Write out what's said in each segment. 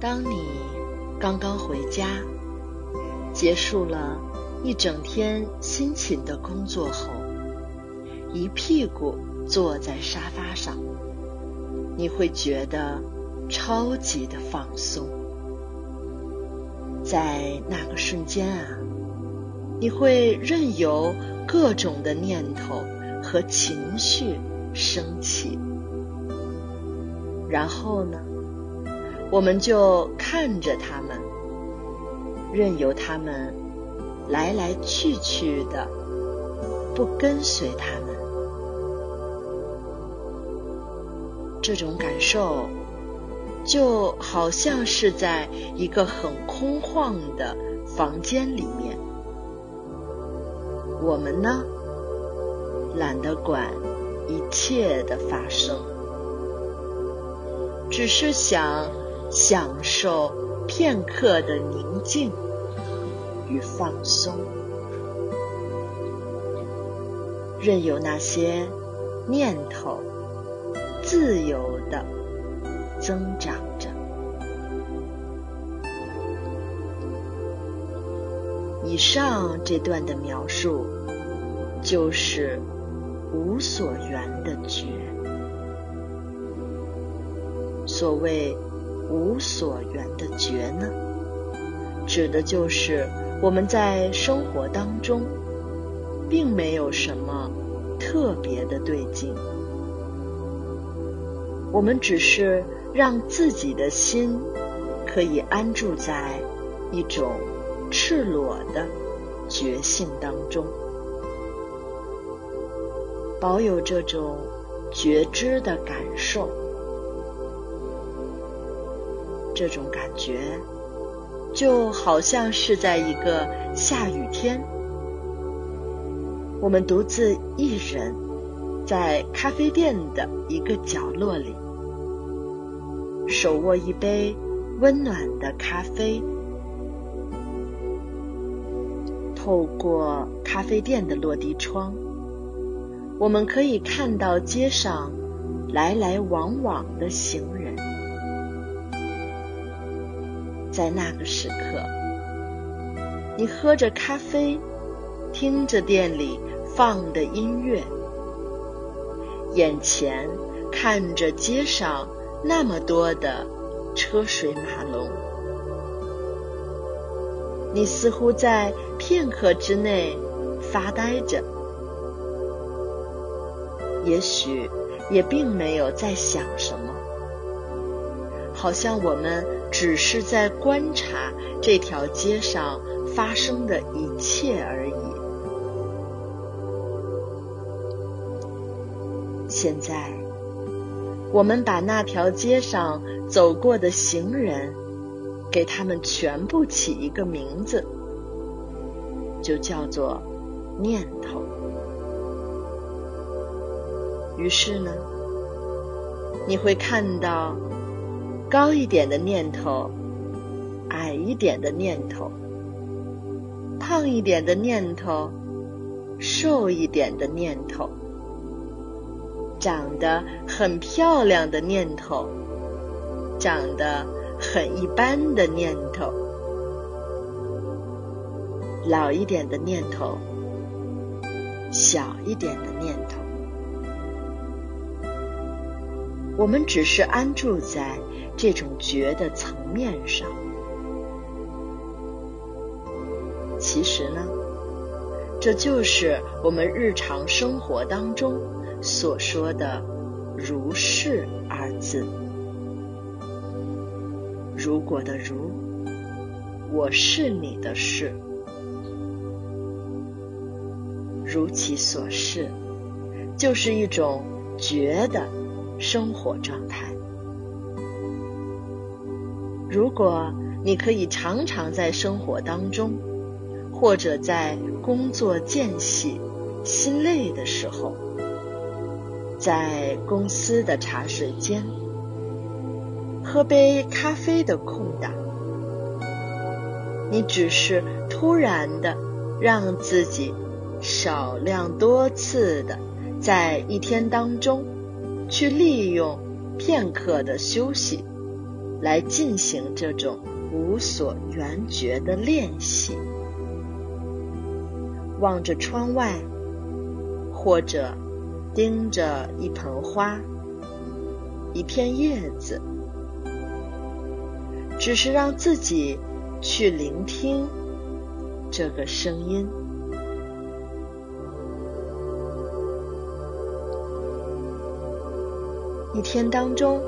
当你刚刚回家，结束了一整天辛勤的工作后，一屁股坐在沙发上，你会觉得超级的放松。在那个瞬间啊，你会任由各种的念头和情绪升起，然后呢，我们就看着他们，任由他们来来去去的，不跟随他们。这种感受。就好像是在一个很空旷的房间里面，我们呢懒得管一切的发生，只是想享受片刻的宁静与放松，任由那些念头自由的。增长着。以上这段的描述，就是无所缘的觉。所谓无所缘的觉呢，指的就是我们在生活当中，并没有什么特别的对境，我们只是。让自己的心可以安住在一种赤裸的觉性当中，保有这种觉知的感受。这种感觉就好像是在一个下雨天，我们独自一人在咖啡店的一个角落里。手握一杯温暖的咖啡，透过咖啡店的落地窗，我们可以看到街上来来往往的行人。在那个时刻，你喝着咖啡，听着店里放的音乐，眼前看着街上。那么多的车水马龙，你似乎在片刻之内发呆着，也许也并没有在想什么，好像我们只是在观察这条街上发生的一切而已。现在。我们把那条街上走过的行人，给他们全部起一个名字，就叫做念头。于是呢，你会看到高一点的念头，矮一点的念头，胖一点的念头，瘦一点的念头。长得很漂亮的念头，长得很一般的念头，老一点的念头，小一点的念头，我们只是安住在这种觉的层面上。其实呢，这就是我们日常生活当中。所说的“如是”二字，如果的如，我是你的是，如其所是，就是一种觉的生活状态。如果你可以常常在生活当中，或者在工作间隙、心累的时候。在公司的茶水间，喝杯咖啡的空档，你只是突然的让自己少量多次的在一天当中去利用片刻的休息，来进行这种无所缘觉的练习。望着窗外，或者盯着一盆花、一片叶子，只是让自己去聆听这个声音。一天当中，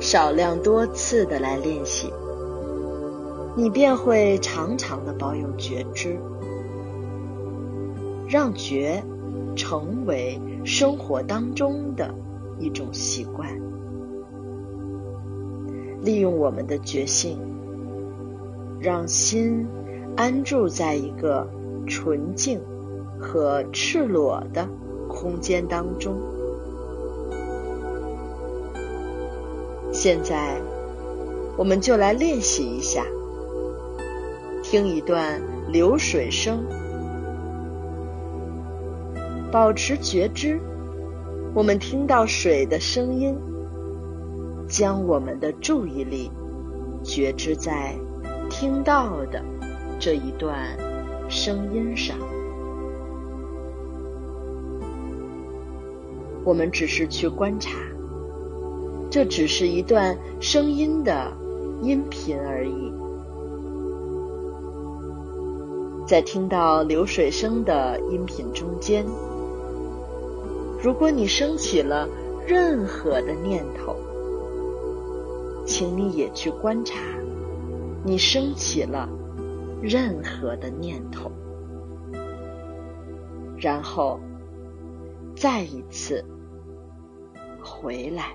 少量多次的来练习，你便会常常的保有觉知，让觉成为生活当中的一种习惯。利用我们的觉性，让心安住在一个纯净和赤裸的空间当中。现在，我们就来练习一下，听一段流水声，保持觉知。我们听到水的声音，将我们的注意力觉知在听到的这一段声音上。我们只是去观察。这只是一段声音的音频而已。在听到流水声的音频中间，如果你升起了任何的念头，请你也去观察，你升起了任何的念头，然后再一次回来。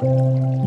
生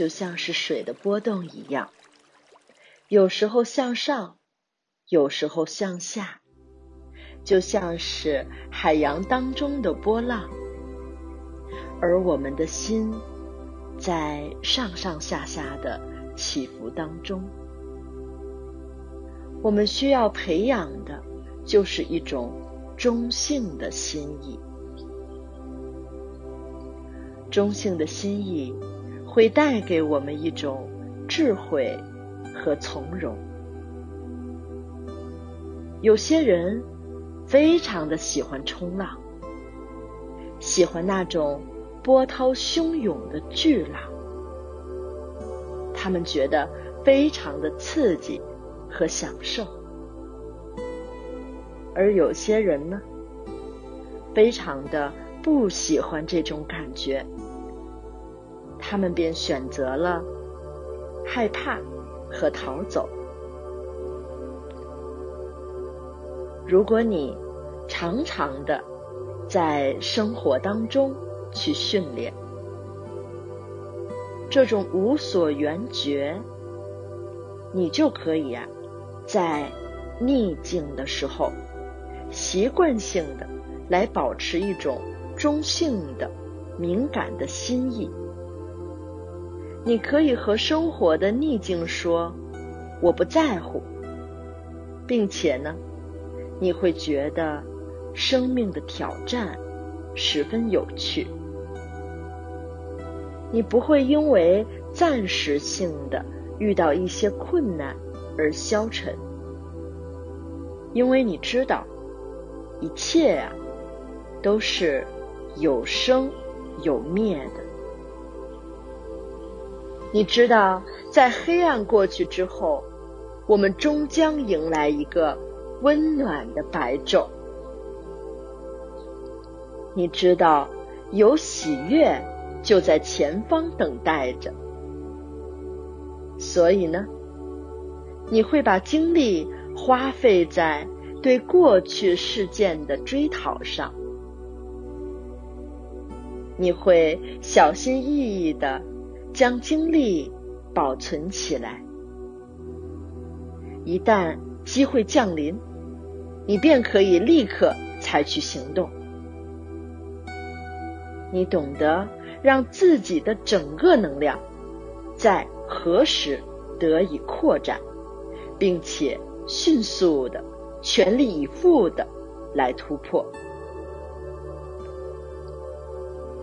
就像是水的波动一样，有时候向上，有时候向下，就像是海洋当中的波浪。而我们的心在上上下下的起伏当中，我们需要培养的就是一种中性的心意。中性的心意会带给我们一种智慧和从容。有些人非常的喜欢冲浪，喜欢那种波涛汹涌的巨浪，他们觉得非常的刺激和享受。而有些人呢，非常的不喜欢这种感觉。他们便选择了害怕和逃走。如果你常常的在生活当中去训练这种无所缘觉，你就可以啊，在逆境的时候，习惯性的来保持一种中性的敏感的心意。你可以和生活的逆境说：“我不在乎。”并且呢，你会觉得生命的挑战十分有趣。你不会因为暂时性的遇到一些困难而消沉，因为你知道一切呀都是有生有灭的。你知道，在黑暗过去之后，我们终将迎来一个温暖的白昼。你知道，有喜悦就在前方等待着。所以呢，你会把精力花费在对过去事件的追讨上，你会小心翼翼的。将精力保存起来，一旦机会降临，你便可以立刻采取行动。你懂得让自己的整个能量在何时得以扩展，并且迅速的、全力以赴的来突破。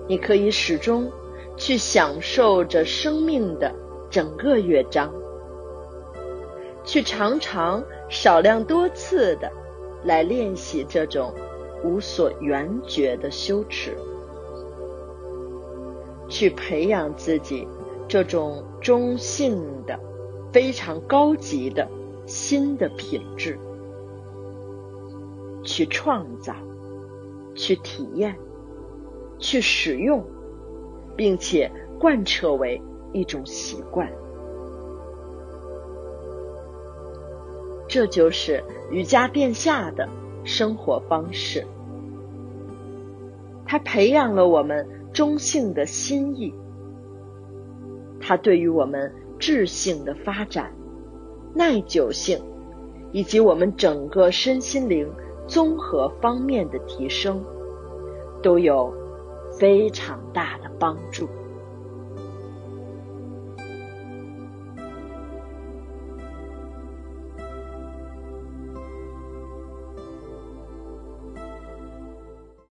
你可以始终。去享受着生命的整个乐章，去常常少量多次的来练习这种无所缘觉的羞耻，去培养自己这种中性的、非常高级的新的品质，去创造、去体验、去使用，并且贯彻为一种习惯。这就是瑜伽殿下的生活方式，它培养了我们中性的心意，它对于我们智性的发展、耐久性以及我们整个身心灵综合方面的提升，都有非常大的帮助。